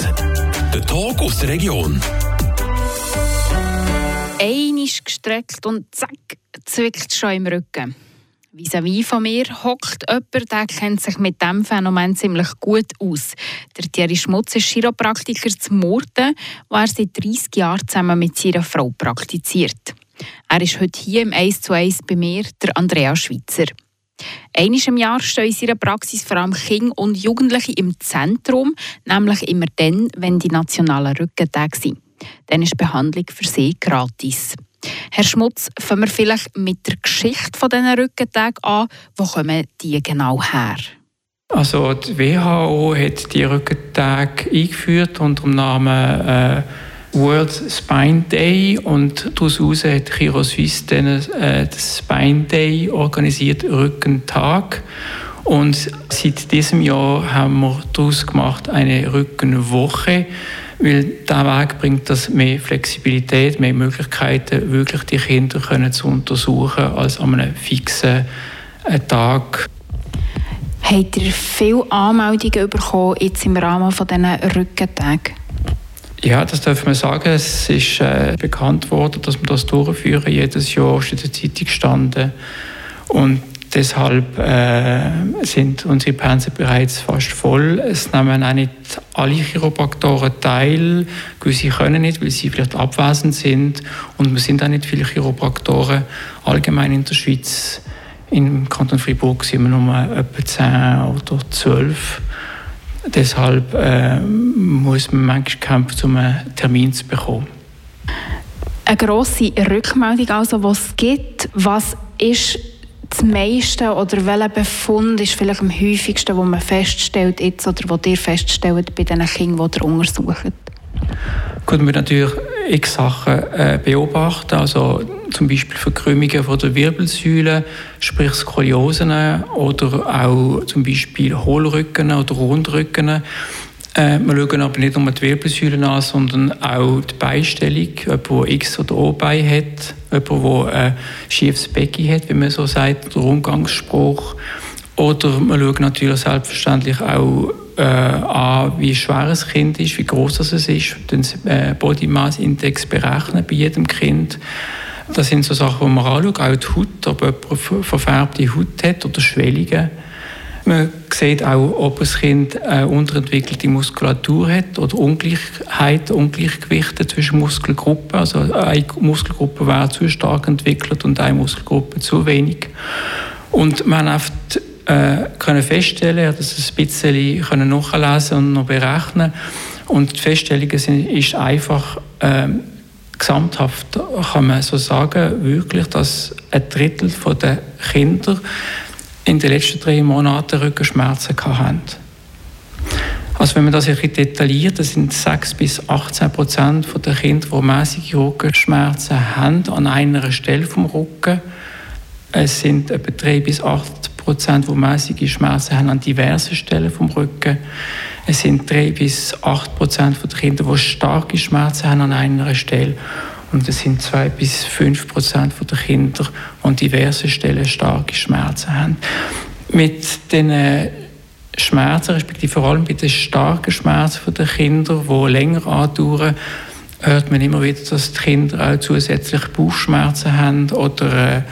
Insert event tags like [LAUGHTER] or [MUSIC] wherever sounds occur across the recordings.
1. Der Tag aus der Region. Einisch gestreckt und zack, zwickt schon im Rücken. Vis-à-vis von mir hockt jemand, der kennt sich mit diesem Phänomen ziemlich gut aus. Der Thierry Schmutz ist Chiropraktiker zu Murten, wo er seit 30 Jahren zusammen mit seiner Frau praktiziert. Er ist heute hier im 1 zu 1 bei mir, der Andrea Schweitzer. Einmal im Jahr stehen in seiner Praxis vor allem Kinder und Jugendliche im Zentrum, nämlich immer dann, wenn die nationalen Rückentage sind. Dann ist die Behandlung für sie gratis. Herr Schmutz, fangen wir vielleicht mit der Geschichte von diesen Rückentagen an. Wo kommen die genau her? Also die WHO hat die Rückentage eingeführt unter dem Namen äh, World Spine Day und daraus hat Chiro Suisse dann äh, den Spine Day organisiert, Rückentag. Und seit diesem Jahr haben wir daraus gemacht eine Rückenwoche, weil dieser Weg bringt das mehr Flexibilität, mehr Möglichkeiten, wirklich die Kinder können zu untersuchen als an einem fixen äh, Tag. Habt ihr viele Anmeldungen bekommen jetzt im Rahmen dieser Rückentagen? Ja, das darf man sagen. Es ist äh, bekannt worden, dass wir das durchführen. Jedes Jahr ist in der Zeitung gestanden. Und deshalb äh, sind unsere Pensen bereits fast voll. Es nehmen auch nicht alle Chiropraktoren teil. Gewisse können nicht, weil sie vielleicht abwesend sind. Und wir sind auch nicht viele Chiropraktoren allgemein in der Schweiz. Im Kanton Freiburg sind wir nur etwa 10 oder 12. Deshalb äh, muss man manchmal kämpfen, um einen Termin zu bekommen. Eine grosse Rückmeldung, also, die es gibt. Was ist das meiste oder welcher Befund ist vielleicht am häufigsten, wo man feststellt jetzt oder wo ihr feststellt bei den Kindern, die ihr untersucht? Gut, wir natürlich x Sachen äh, beobachten, also zum Beispiel Verkrümmungen von der Wirbelsäule, sprich Skoliosen oder auch zum Beispiel Hohlrücken oder Rundrücken. Äh, wir schauen aber nicht nur die Wirbelsäule an, sondern auch die Beinstellung. Jemand, der X- oder O-Bein hat, jemand, der ein schiefes Becken hat, wie man so sagt, der Umgangsspruch. Oder wir schauen natürlich selbstverständlich auch äh, an, wie schwer ein Kind ist, wie groß es ist, den äh, Body Mass Index berechnen bei jedem Kind. Das sind so Sachen, die man anschaut, auch die Haut, ob jemand verfärbte Haut hat oder Schwellungen. Man sieht auch, ob ein Kind eine unterentwickelte Muskulatur hat oder Ungleichheit, Ungleichgewichte zwischen Muskelgruppen. Also eine Muskelgruppe wäre zu stark entwickelt und eine Muskelgruppe zu wenig. Und man hat äh, können feststellen, dass es ein bisschen können nachlesen und noch berechnen und die Feststellungen sind ist einfach äh, gesamthaft kann man so sagen wirklich, dass ein Drittel der Kinder in den letzten drei Monaten Rückenschmerzen hatten. Also wenn man das ein detailliert, das sind 6 bis 18 Prozent der Kinder, die mäßige Rückenschmerzen haben an einer Stelle vom Rücken. Es sind etwa 3 bis 8 Prozent, die mäßige Schmerzen haben an diversen Stellen vom Rücken. Es sind 3 bis 8 Prozent der Kinder, die starke Schmerzen haben an einer Stelle. Und es sind 2 bis 5 Prozent der Kinder, die an diversen Stellen starke Schmerzen haben. Mit den Schmerzen, respektive vor allem bei den starken Schmerzen der Kinder, die länger andauern, hört man immer wieder, dass die Kinder auch zusätzlich Bauchschmerzen haben oder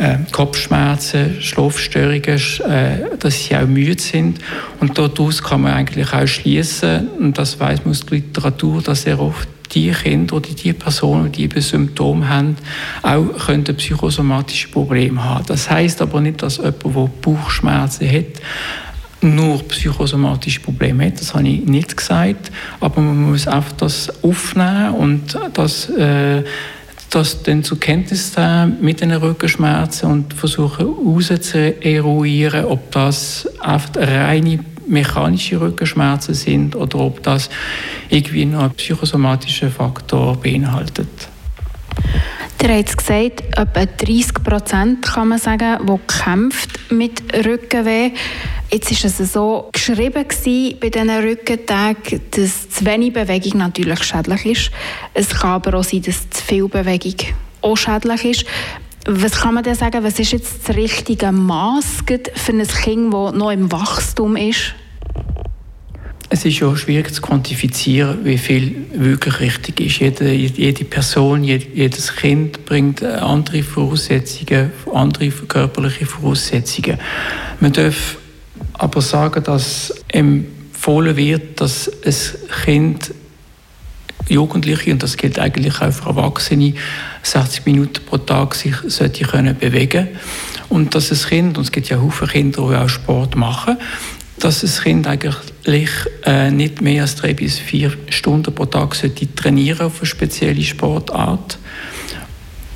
äh, Kopfschmerzen, Schlafstörungen, äh, dass sie auch müde sind. Und daraus kann man eigentlich auch schließen, und das weiß man aus der Literatur, dass sehr oft die Kinder oder die Personen, die eben Symptome haben, auch können psychosomatische Probleme haben. Das heißt aber nicht, dass jemand, der Bauchschmerzen hat, nur psychosomatische Probleme hat. Das habe ich nicht gesagt. Aber man muss einfach das aufnehmen und das äh, das dann zur Kenntnis nehmen mit den Rückenschmerzen und versuchen herauszueruieren, ob das einfach reine mechanische Rückenschmerzen sind oder ob das irgendwie noch einen psychosomatischen Faktor beinhaltet. Ihr habt gesagt, etwa 30 Prozent kann man sagen, die kämpft mit Rückenweh. Jetzt war es so geschrieben bei diesen Rückentagen, dass zu wenig Bewegung natürlich schädlich ist. Es kann aber auch sein, dass zu viel Bewegung auch schädlich ist. Was kann man denn sagen, was ist jetzt das richtige Maß für ein Kind, das noch im Wachstum ist? Es ist ja schwierig zu quantifizieren, wie viel wirklich richtig ist. Jede, jede Person, jedes Kind bringt andere Voraussetzungen, andere körperliche Voraussetzungen. Man darf aber sagen, dass empfohlen wird, dass ein Kind Jugendliche, und das gilt eigentlich auch für Erwachsene, 60 Minuten pro Tag sich sollte können bewegen Und dass ein Kind, und es gibt ja viele Kinder, die auch Sport machen, dass ein Kind eigentlich äh, nicht mehr als drei bis vier Stunden pro Tag sollte trainieren auf eine spezielle Sportart.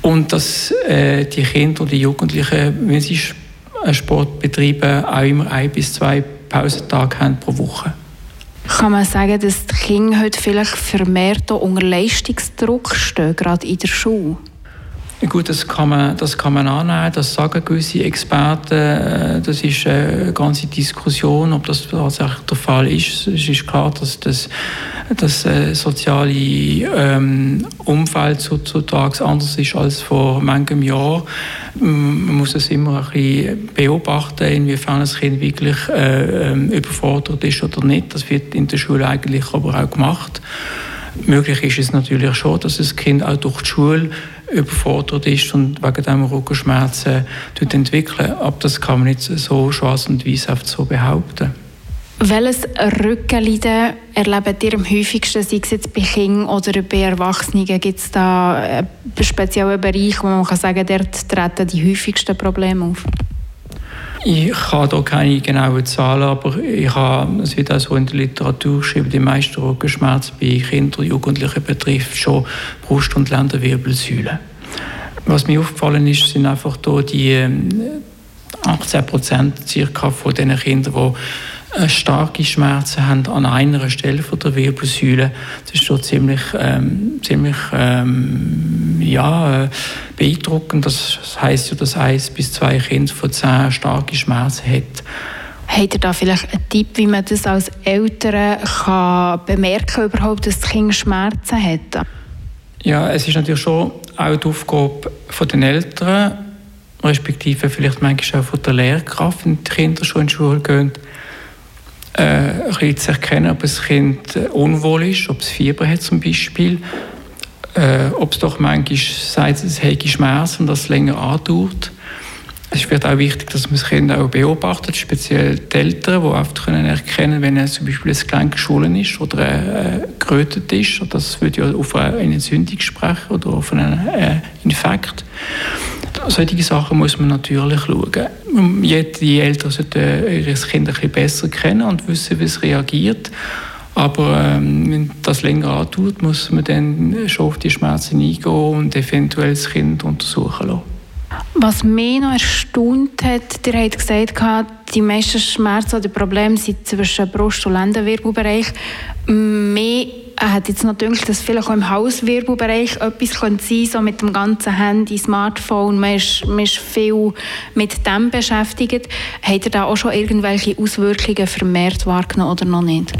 Und dass äh, die Kinder und die Jugendlichen, wenn sie Sport betreiben, auch immer ein bis zwei Pausentage haben pro Woche. Kann man sagen, dass die Kinder heute vielleicht vermehrt unter Leistungsdruck stehen, gerade in der Schule? Gut, das kann, man, das kann man annehmen, das sagen gewisse Experten. Äh, das ist eine ganze Diskussion, ob das tatsächlich der Fall ist. Es ist klar, dass das, das äh, soziale ähm, Umfeld heutzutage anders ist als vor manchem Jahr. Man muss es immer ein bisschen beobachten, inwiefern das Kind wirklich äh, ähm, überfordert ist oder nicht. Das wird in der Schule eigentlich aber auch gemacht. Möglich ist es natürlich schon, dass das Kind auch durch die Schule überfordert ist und wegen dem Rückenschmerzen entwickeln. Aber das kann man nicht so schwarz und weiß so behaupten. Welches Rückenleiden erlebt ihr am häufigsten, sei es jetzt bei Kindern oder bei Erwachsenen? Gibt es da einen speziellen Bereich, wo man sagen kann, dort treten die häufigsten Probleme auf? Ich habe hier keine genauen Zahlen, aber ich habe, es wird auch so in der Literatur geschrieben, die meisten Rückenschmerzen bei Kindern und Jugendlichen betrifft schon Brust- und Lendenwirbelsäule. Was mir aufgefallen ist, sind einfach hier die 18 ähm, Prozent circa von den Kindern, die starke Schmerzen haben an einer Stelle von der Wirbelsäule. Das ist schon ziemlich, ähm, ziemlich ähm, ja, äh, beeindruckend. Das heißt ja, dass eins bis zwei Kinder von zehn starke Schmerzen hat. Habt ihr da vielleicht einen Tipp, wie man das als Eltern kann bemerken kann, dass das Kind Schmerzen hat? Ja, es ist natürlich schon auch die Aufgabe den Eltern, respektive vielleicht manchmal auch von der Lehrkraft, wenn die Kinder schon in die Schule gehen, äh, ein zu erkennen, ob das Kind äh, unwohl ist, ob es Fieber hat zum Beispiel, äh, ob es doch manchmal sagt, es hätte Schmerzen und das länger andauert. Es wird auch wichtig, dass man das Kind auch beobachtet, speziell die Eltern, die oft können erkennen wenn er zum Beispiel ein Gelenk geschwollen ist oder äh, gerötet ist. Das würde ja auf eine Entzündung sprechen oder auf einen äh, Infekt solche Sachen muss man natürlich schauen. Die Eltern sollten ihr Kind ein bisschen besser kennen und wissen, wie es reagiert. Aber ähm, wenn das länger antut, muss man dann schon auf die Schmerzen eingehen und eventuell das Kind untersuchen lassen. Was mich noch erstaunt hat, ihr habt gesagt, die meisten Schmerzen oder Probleme sind zwischen Brust- und Lendenwirbelbereich. Mehr hat jetzt gedacht, dass vielleicht auch im Hauswirbelbereich etwas könnte sein so mit dem ganzen Handy, Smartphone, man ist, man ist viel mit dem beschäftigt. Hat ihr da auch schon irgendwelche Auswirkungen vermehrt wahrgenommen oder noch nicht?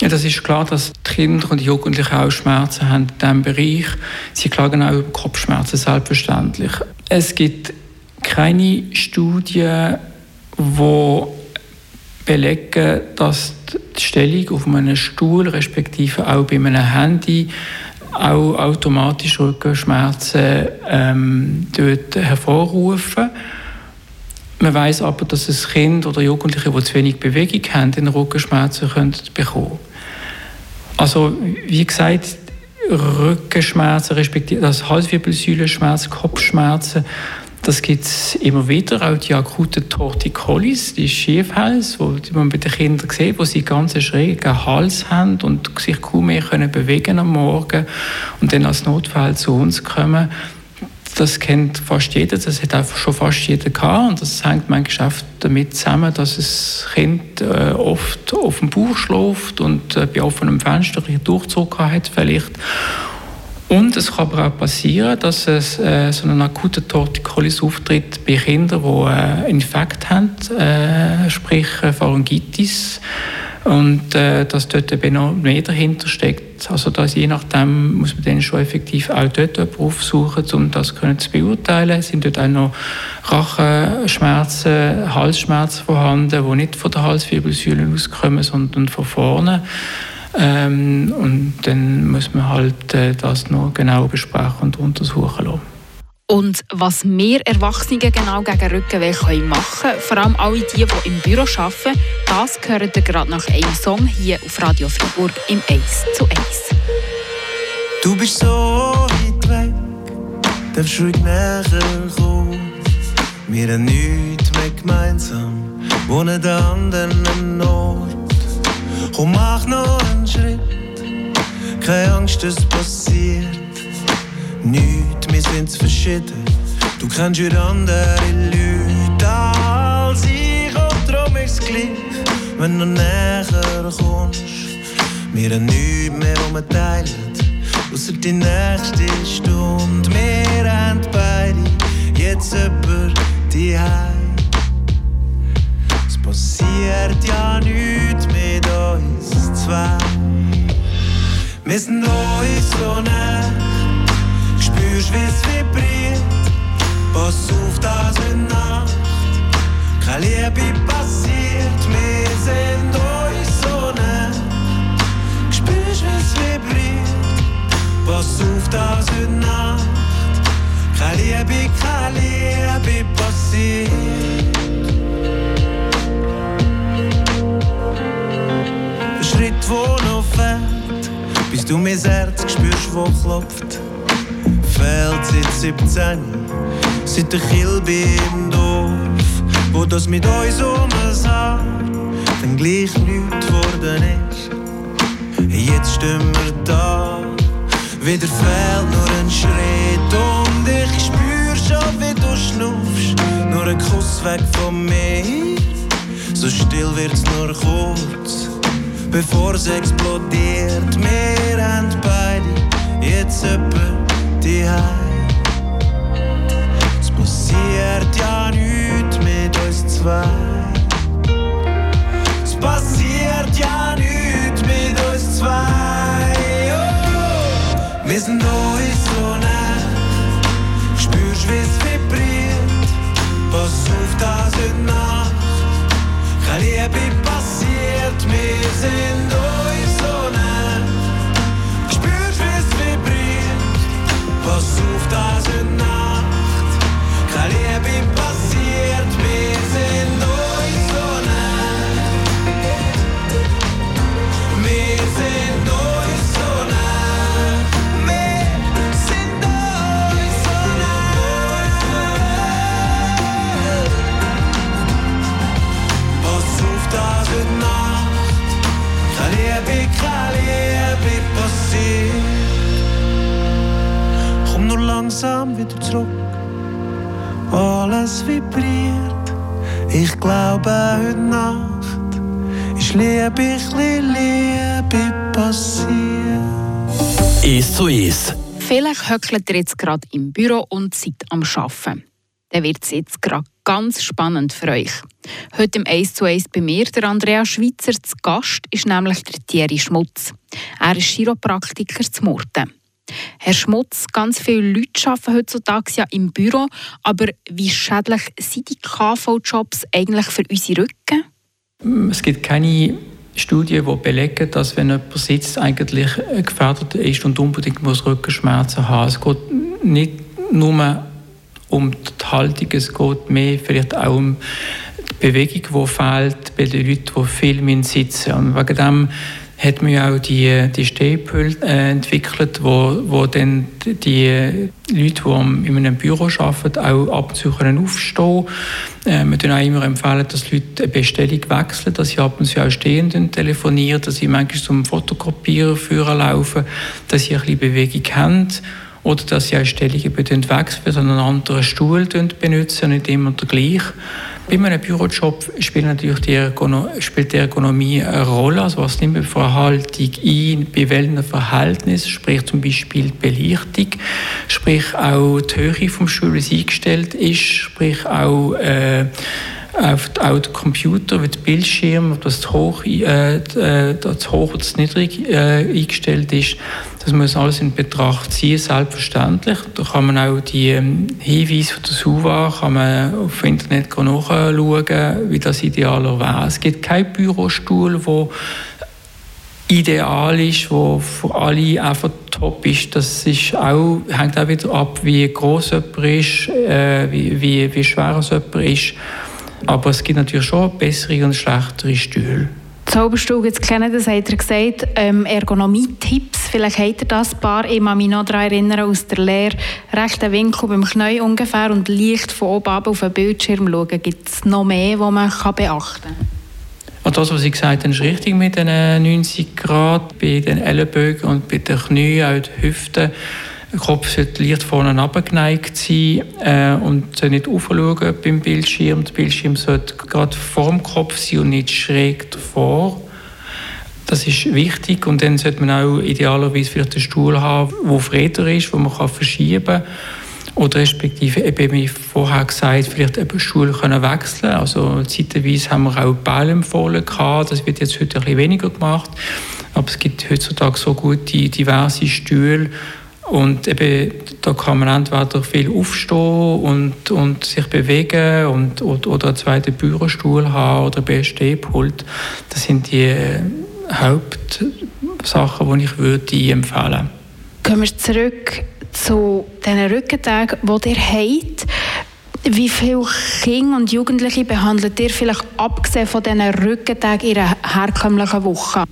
Ja, das ist klar, dass die Kinder und die Jugendlichen auch Schmerzen haben in diesem Bereich. Sie klagen auch über Kopfschmerzen, selbstverständlich. Es gibt keine Studien, die belegen, dass die Stellung auf einem Stuhl, respektive auch bei einem Handy, auch automatisch Rückenschmerzen ähm, dort hervorrufen. Man weiß aber, dass es Kinder oder Jugendliche, die zu wenig Bewegung haben, den Rückenschmerzen können bekommen. Also wie gesagt, Rückenschmerzen, respektive das Halswirbelsäulenschmerz, Kopfschmerzen, das gibt es immer wieder, auch die akute Torticollis, die Schiefhals, die man bei den Kindern sieht, wo sie ganz schrägen Hals haben und sich kaum mehr können bewegen am Morgen und dann als Notfall zu uns kommen. Das kennt fast jeder, das hat einfach schon fast jeder gehabt und das hängt manchmal oft damit zusammen, dass das Kind äh, oft auf dem Bauch schläft und äh, bei offenem Fenster einen Durchzug hat vielleicht und es kann aber auch passieren, dass es äh, so einen akuten Torticollis auftritt bei Kindern, die äh, Infekt haben, äh, sprich äh, Pharyngitis, und äh, dass dort eben noch mehr dahinter steckt. Also dass je nachdem muss man dann schon effektiv auch dort jemanden aufsuchen, um das können zu beurteilen. Es sind dort auch noch Rachenschmerzen, Halsschmerzen vorhanden, die nicht von der Halswirbelsäule auskommen, sondern von vorne. Ähm, und dann muss man halt äh, das noch genau besprechen und untersuchen lassen. Und was wir Erwachsene genau gegen Rückenweh machen können, vor allem alle die, die im Büro arbeiten, das gehört ihr gerade nach einem Song hier auf Radio Freiburg im 1 zu 1. Du bist so weit weg, darfst ruhig näher kommen. Wir haben nichts mehr gemeinsam, wohnen der anderen Ort. Komm, mach noch einen Schritt, keine Angst, es passiert nichts, wir sind verschieden. Du kennst wieder andere Leute als ich und darum ist gleich, wenn du näher kommst. Wir haben nichts mehr, was wir teilen, außer die nächste Stunde. Wir haben beide jetzt über die Heim. Passiert ja nichts mit uns zwei. Wir sind uns so nah spürst, wie es vibriert. Pass auf, das in Nacht. Keine Liebe passiert, wir sind uns so nah. Spürst, wie es vibriert. Pass auf, das in Nacht. Keine Liebe, keine Liebe passiert. Schritt, der noch fehlt, bis du mein Herz spürst, wo klopft. Fehlt seit 17, seit der Kilbe im Dorf, wo das mit uns um es hat, dann gleich nichts geworden ist. Jetzt stehen wir da, wieder fehlt nur ein Schritt und ich spür schon, wie du schnuffst, nur ein Kuss weg von mir. So still wird's nur kurz, bevor es explodiert. Wir haben beide jetzt jemand die. Es passiert ja nichts mit uns zwei. Es passiert ja nichts mit uns zwei. Oh. Wir sind uns so nah. Langsam wieder zurück. Alles vibriert. Ich glaube, heute Nacht ist Liebe, ich Liebe passiert. «Es zu Es». Vielleicht höckelt ihr jetzt gerade im Büro und seid am Arbeiten. Dann wird es jetzt gerade ganz spannend für euch. Heute im 1 zu 1 bei mir, der Andrea Schweitzer, zu Gast ist nämlich der Thierry Schmutz. Er ist Chiropraktiker zu Murten. Herr Schmutz, ganz viele Leute arbeiten heutzutage ja im Büro, aber wie schädlich sind die KV-Jobs eigentlich für unsere Rücken? Es gibt keine Studien, die belegen, dass wenn jemand sitzt, eigentlich gefährdet ist und unbedingt muss Rückenschmerzen haben. Es geht nicht nur um die Haltung, es geht mehr vielleicht auch um die Bewegung, die fehlt bei den Leuten, die viel sitzen Und wegen dem hat man ja auch die, die Stehpülte äh, entwickelt, wo, wo dann die Leute, die in einem Büro arbeiten, auch ab und zu können aufstehen können. Äh, wir empfehlen auch immer, empfehlen, dass Leute eine Bestellung wechseln, dass sie ab und zu auch stehen telefonieren, dass sie manchmal zum Fotokopieren führen laufen, dass sie ein bisschen Bewegung haben oder dass sie auch Stellungen wechseln, sondern einen anderen Stuhl benutzen, nicht immer der gleiche. Bei einem Bürojob spielt natürlich die, Ergono spielt die Ergonomie eine Rolle. Also was nimmt man für Haltung ein, bei welchem Verhältnis, sprich zum Beispiel die Belichtung, sprich auch die Höhe vom Stuhl, eingestellt ist, sprich auch äh, auf auch der Computer, wie der Bildschirm, ob das hoch, äh, äh zu hoch oder zu niedrig äh, eingestellt ist. Das muss alles in Betracht ziehen, selbstverständlich. Da kann man auch die ähm, Hinweise von der SUVA kann man auf Internet nachschauen, wie das idealer wäre. Es gibt keinen Bürostuhl, wo ideal ist, wo für alle einfach top ist. Das ist auch, hängt auch wieder ab, wie groß jemand ist, äh, wie, wie, wie schwer jemand ist. Aber es gibt natürlich schon bessere und schlechtere Stühle. Zauberstuhl jetzt kennen, das hat er gesagt, ähm, Ergonomie-Tipps, vielleicht hat er das ein paar, ich kann mich noch daran erinnern, aus der Lehre, rechter Winkel beim Knie ungefähr und leicht von oben ab auf den Bildschirm schauen. Gibt es noch mehr, was man kann beachten kann? Und das, was Sie gesagt haben, ist richtig mit den 90 Grad bei den Ellenbögen und bei den Knien, auch die Hüften. Der Kopf sollte leicht vorne abgeneigt sein äh, und nicht aufschauen beim Bildschirm. Der Bildschirm sollte gerade vor dem Kopf sein und nicht schräg davor. Das ist wichtig und dann sollte man auch idealerweise vielleicht einen Stuhl haben, der Freder ist, wo man verschieben kann oder respektive, eben wie vorher gesagt, vielleicht eben Schulen können wechseln Also zeitweise haben wir auch Bälle empfohlen gehabt. Das wird jetzt heute ein bisschen weniger gemacht. Aber es gibt heutzutage so gute, diverse Stühle. Und eben, da kann man entweder viel aufstehen und, und sich bewegen und, oder, oder einen zweiten Bürostuhl haben oder einen Stehpult. Das sind die äh, Hauptsachen, die ich würde empfehlen würde. Kommen wir zurück zu diesen Rückentagen, die ihr habt. Wie viele Kinder und Jugendliche behandelt ihr vielleicht abgesehen von diesen Rückentagen in einer herkömmlichen Woche?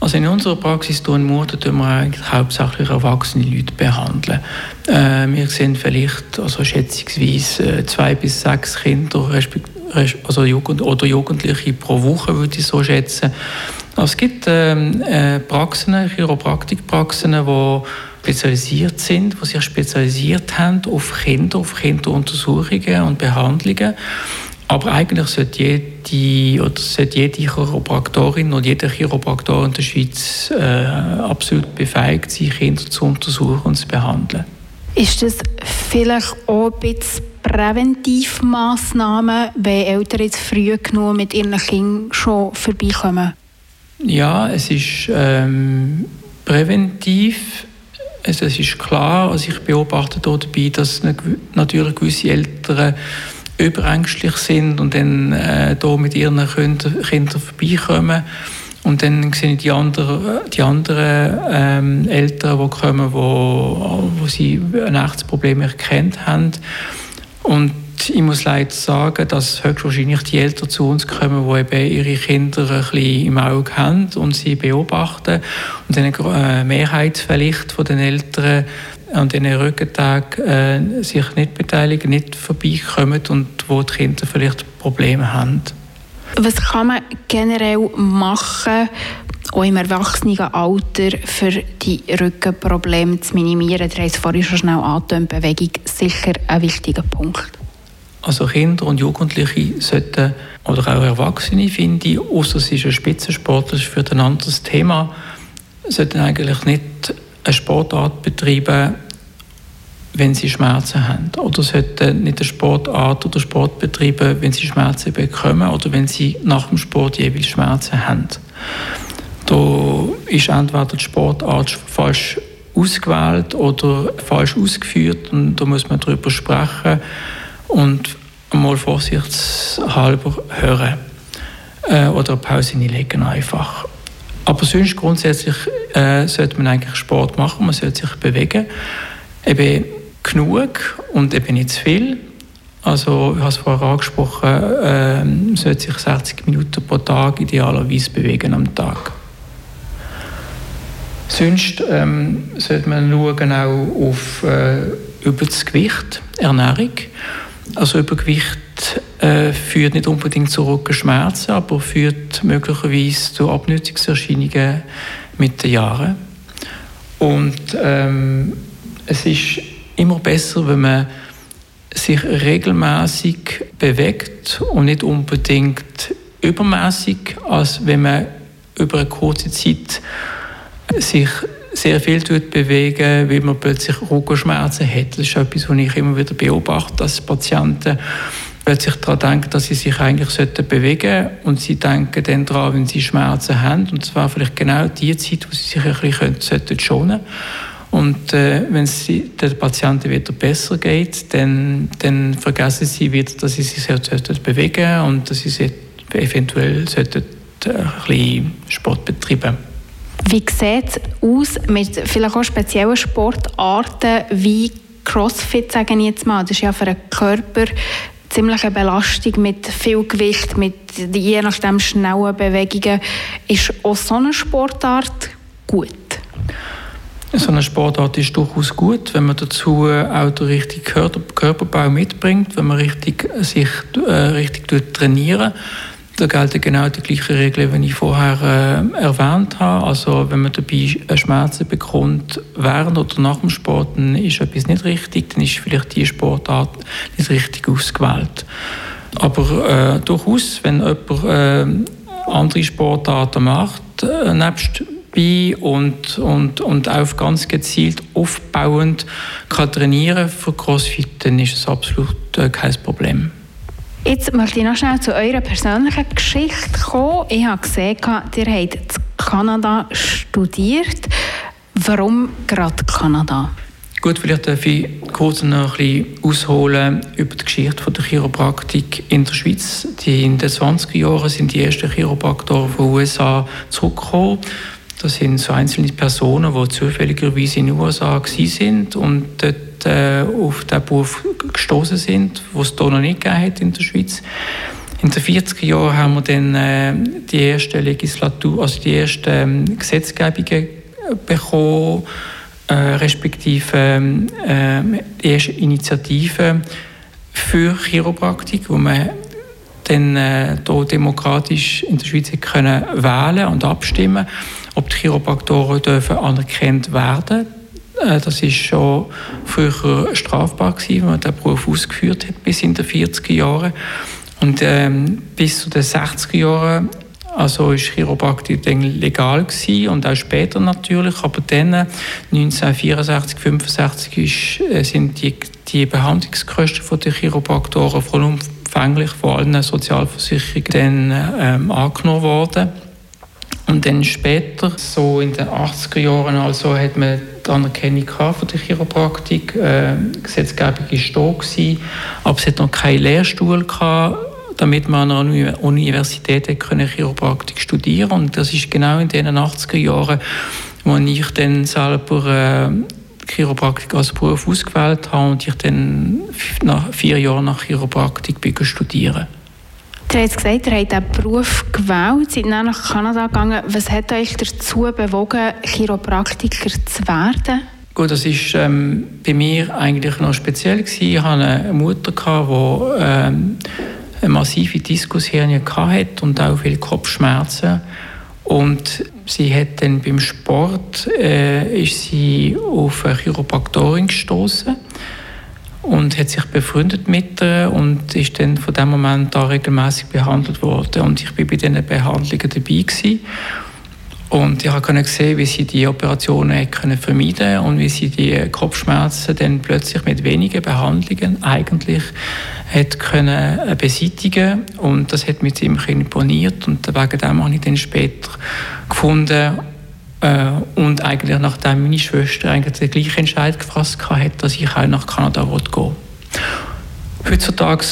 Also in unserer Praxis tun wir eigentlich hauptsächlich erwachsene Leute behandeln. Äh, wir sehen vielleicht also schätzungsweise äh, zwei bis sechs Kinder also Jugend oder Jugendliche pro Woche würde ich so schätzen. Es gibt ähm, äh, Praxen, Chiropraktikpraxen, die spezialisiert sind, die sich spezialisiert haben auf Kinder, auf Kinderuntersuchungen und Behandlungen. Aber eigentlich sollte jede, oder sollte jede Chiropraktorin oder jeder Chiropraktor in der Schweiz äh, absolut befähigt sein, Kinder zu untersuchen und zu behandeln. Ist das vielleicht auch ein bisschen Präventivmaßnahmen, wenn Eltern jetzt früh genug mit ihren Kindern schon vorbeikommen? Ja, es ist ähm, präventiv also es ist klar, also ich beobachte dabei, dass natürlich gewisse Eltern überängstlich sind und dann äh, da mit ihren Kindern, Kindern vorbeikommen. Und dann sehe ich die anderen, die anderen ähm, Eltern, die kommen, wo, wo sie ein echtes Problem erkannt haben. Und ich muss leider sagen, dass höchstwahrscheinlich die Eltern zu uns kommen, die eben ihre Kinder ein bisschen im Auge haben und sie beobachten. Und eine äh, Mehrheit vielleicht von den Eltern an diesen Rückentagen äh, sich nicht beteiligen, nicht vorbeikommen und wo die Kinder vielleicht Probleme haben. Was kann man generell machen, auch im Erwachsenenalter, für die Rückenprobleme zu minimieren? Haben es vorhin schon schnell angetönt, Bewegung sicher ein wichtiger Punkt. Also Kinder und Jugendliche sollten, oder auch Erwachsene, finde ich, außer es ist ein Spitzensport, das ist für ein anderes Thema, sollten eigentlich nicht eine Sportart betreiben, wenn sie Schmerzen haben. Oder sollten nicht eine Sportart oder Sport betreiben, wenn sie Schmerzen bekommen oder wenn sie nach dem Sport jeweils Schmerzen haben. Da ist entweder die Sportart falsch ausgewählt oder falsch ausgeführt und da muss man darüber sprechen und mal vorsichtshalber hören äh, oder eine Pause hinlegen einfach. Aber sonst grundsätzlich äh, sollte man eigentlich Sport machen, man sollte sich bewegen. Eben genug und eben nicht zu viel. Also, ich habe es vorher angesprochen, äh, man sollte sich 60 Minuten pro Tag idealerweise bewegen am Tag. Sonst ähm, sollte man schauen auch auf äh, über das Gewicht, Ernährung. Also Übergewicht äh, führt nicht unbedingt zu Rückenschmerzen, aber führt möglicherweise zu Abnützungserscheinungen mit den Jahren. Und ähm, es ist immer besser, wenn man sich regelmäßig bewegt und nicht unbedingt übermäßig, als wenn man über eine kurze Zeit sich sehr viel bewegen, weil man plötzlich Rückenschmerzen hat. Das ist etwas, was ich immer wieder beobachte, dass Patienten plötzlich daran denken, dass sie sich eigentlich bewegen sollten. Und sie denken dann daran, wenn sie Schmerzen haben. Und zwar vielleicht genau die Zeit, wo sie sich ein bisschen sollten schonen. Und äh, wenn es den Patienten wieder besser geht, dann, dann vergessen sie wieder, dass sie sich sollten bewegen und dass sie eventuell sollten, äh, ein bisschen Sport betreiben. Wie sieht es aus mit vielleicht auch speziellen Sportarten wie Crossfit, sagen ich jetzt mal? Das ist ja für den Körper ziemliche Belastung mit viel Gewicht, mit je nachdem schnellen Bewegungen. Ist auch so eine Sportart gut? So eine Sportart ist durchaus gut, wenn man dazu auch den richtigen Körperbau mitbringt, wenn man richtig, sich äh, richtig trainiert. Da gelten genau die gleichen Regeln, wie ich vorher äh, erwähnt habe. Also wenn man dabei Schmerzen bekommt während oder nach dem Sport, dann ist etwas nicht richtig, dann ist vielleicht die Sportart nicht richtig ausgewählt. Aber äh, durchaus, wenn jemand äh, andere Sportarten macht, äh, nebst und, und, und auch ganz gezielt aufbauend kann trainieren für CrossFit, dann ist es absolut äh, kein Problem. Jetzt möchte ich noch schnell zu eurer persönlichen Geschichte kommen. Ich habe gesehen, ihr habt in Kanada studiert. Warum gerade Kanada? Gut, vielleicht darf ich kurz noch ein ausholen über die Geschichte der Chiropraktik in der Schweiz. Die in den 20er Jahren sind die ersten Chiropraktoren von USA zurückgekommen. Das sind so einzelne Personen, die zufälligerweise in den USA waren und dort äh, auf diesen Beruf gestoßen sind, den es hier noch nicht gegeben in der Schweiz. In den 40er Jahren haben wir dann äh, die erste Legislatur, also die ersten ähm, Gesetzgebungen bekommen, äh, respektive ähm, äh, die erste Initiative für Chiropraktik, wo man dann äh, hier demokratisch in der Schweiz können wählen und abstimmen, ob die Chiropraktoren dürfen anerkannt werden das ist schon früher strafbar gewesen, wenn man den Beruf ausgeführt hat, bis in den 40er Jahren. Und ähm, bis zu den 60er Jahren also ist Chiropraktik legal gewesen und auch später natürlich, aber dann 1964, 65 ist, äh, sind die, die Behandlungskosten der Chiropraktoren vollumfänglich von allen Sozialversicherungen dann ähm, angenommen worden. Und dann später, so in den 80er Jahren, also hat man die Anerkennung von der Chiropraktik. Äh, Gesetzgebung war da, gewesen, aber es hat noch keinen Lehrstuhl gehabt, damit man an einer Universität Chiropraktik studieren konnte. Und das ist genau in den 80er Jahren, wo ich dann selber äh, Chiropraktik als Beruf ausgewählt habe und ich dann nach vier Jahren nach Chiropraktik studieren Ihr habt gesagt, ihr habt diesen Beruf gewählt, seid dann nach Kanada gegangen. Was hat euch dazu bewogen, Chiropraktiker zu werden? Gut, das war ähm, bei mir eigentlich noch speziell gewesen. Ich hatte eine Mutter, die ähm, eine massive Diskushernie hatte und auch viele Kopfschmerzen. Und sie hat dann beim Sport äh, ist sie auf eine Chiropraktorin gestoßen und hat sich befreundet mit ihr und ist dann von dem Moment an regelmäßig behandelt worden. Und ich bin bei diesen Behandlungen dabei gewesen. und ich konnte sehen, wie sie die Operationen können vermeiden und wie sie die Kopfschmerzen dann plötzlich mit wenigen Behandlungen eigentlich hat können äh, beseitigen. Und das hat mich ziemlich imponiert. Und wegen dem habe ich dann später gefunden, äh, und eigentlich nachdem meine Schwester eigentlich den gleichen Entscheid gefasst hat, dass ich auch nach Kanada gehen will. Heutzutage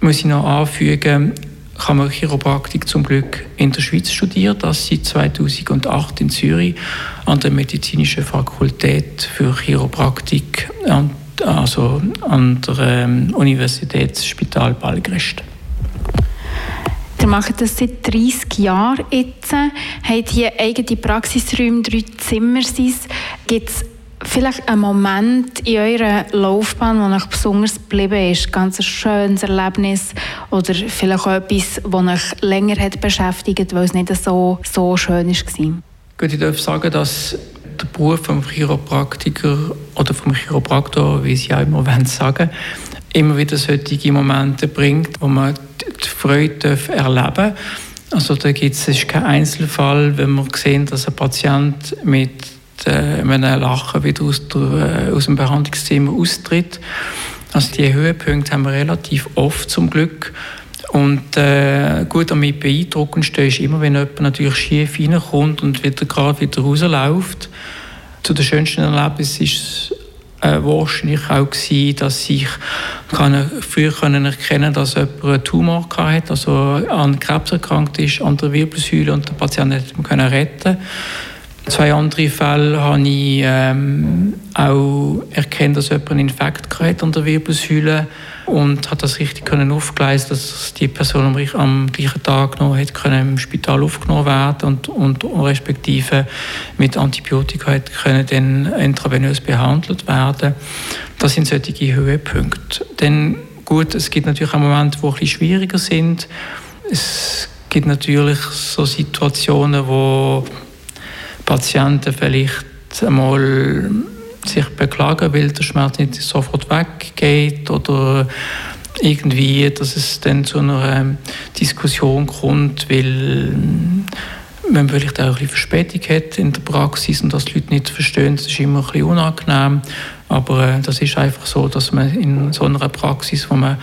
muss ich noch anfügen, kann man Chiropraktik zum Glück in der Schweiz studieren, das seit 2008 in Zürich an der Medizinischen Fakultät für Chiropraktik, also an der ähm, Universitätsspital Balgrest. Ihr macht das seit 30 Jahren jetzt, habt hier eigene Praxisräume, drei Zimmer. Gibt es vielleicht einen Moment in eurer Laufbahn, der euch besonders geblieben ist? Ganz ein schönes Erlebnis oder vielleicht auch etwas, das euch länger hat beschäftigt, weil es nicht so, so schön war? Gut, ich darf sagen, dass der Beruf vom Chiropraktiker oder vom Chiropraktor, wie Sie auch immer [LAUGHS] sagen immer wieder solche Momente bringt, wo man die Freude erleben. Also da gibt es keinen Einzelfall, wenn man sehen, dass ein Patient mit äh, einem Lachen wieder aus, der, äh, aus dem Behandlungszimmer austritt. Also die Höhepunkte haben wir relativ oft zum Glück. Und äh, gut, damit beeindruckendste ist immer, wenn jemand natürlich schief reinkommt und wieder gerade wieder rausläuft. Zu den schönsten Erlebnissen ist äh, wahrscheinlich auch gewesen, dass ich kann früher können erkennen dass jemand einen Tumor hatte, also an Krebs erkrankt ist, an der Wirbelsäule und der Patient hätte man können retten. Zwei andere Fälle habe ich ähm, auch erkannt, dass jemand einen Infekt hatte an der Wirbelsäule und hat das richtig können aufgleisen, dass die Person am, am, gleichen Tag noch hätte können im Spital aufgenommen werden und, und respektive mit Antibiotika hätte können dann intravenös behandelt werden. Das sind solche Höhepunkte. Denn gut, es gibt natürlich auch Momente, die ein bisschen schwieriger sind. Es gibt natürlich so Situationen, wo Patienten vielleicht einmal sich beklagen, weil der Schmerz nicht sofort weggeht oder irgendwie, dass es dann zu einer ähm, Diskussion kommt, weil man vielleicht auch ein bisschen Verspätung hat in der Praxis und dass die Leute nicht verstehen, das ist immer ein bisschen unangenehm. Aber äh, das ist einfach so, dass man in so einer Praxis, wo man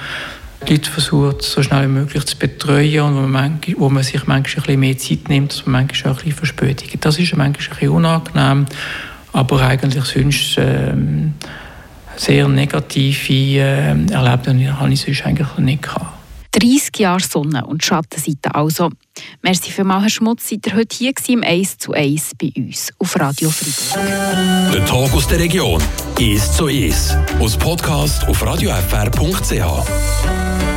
die Leute versucht, so schnell wie möglich zu betreuen und wo man, wo man sich manchmal ein bisschen mehr Zeit nimmt, dass man manchmal auch ein bisschen Verspätung hat. Das ist manchmal ein bisschen unangenehm, aber eigentlich sonst ähm, sehr negative äh, Erlebnisse habe ich sonst eigentlich nicht gehabt. 30 Jahre Sonne- und Schattenseite also. Merci für Herr Schmutz, seid ihr heute hier im 1 zu 1 bei uns auf Radio Fribourg. Der Tag aus der Region, 1 zu 1. Aus Podcast auf radiofr.ch.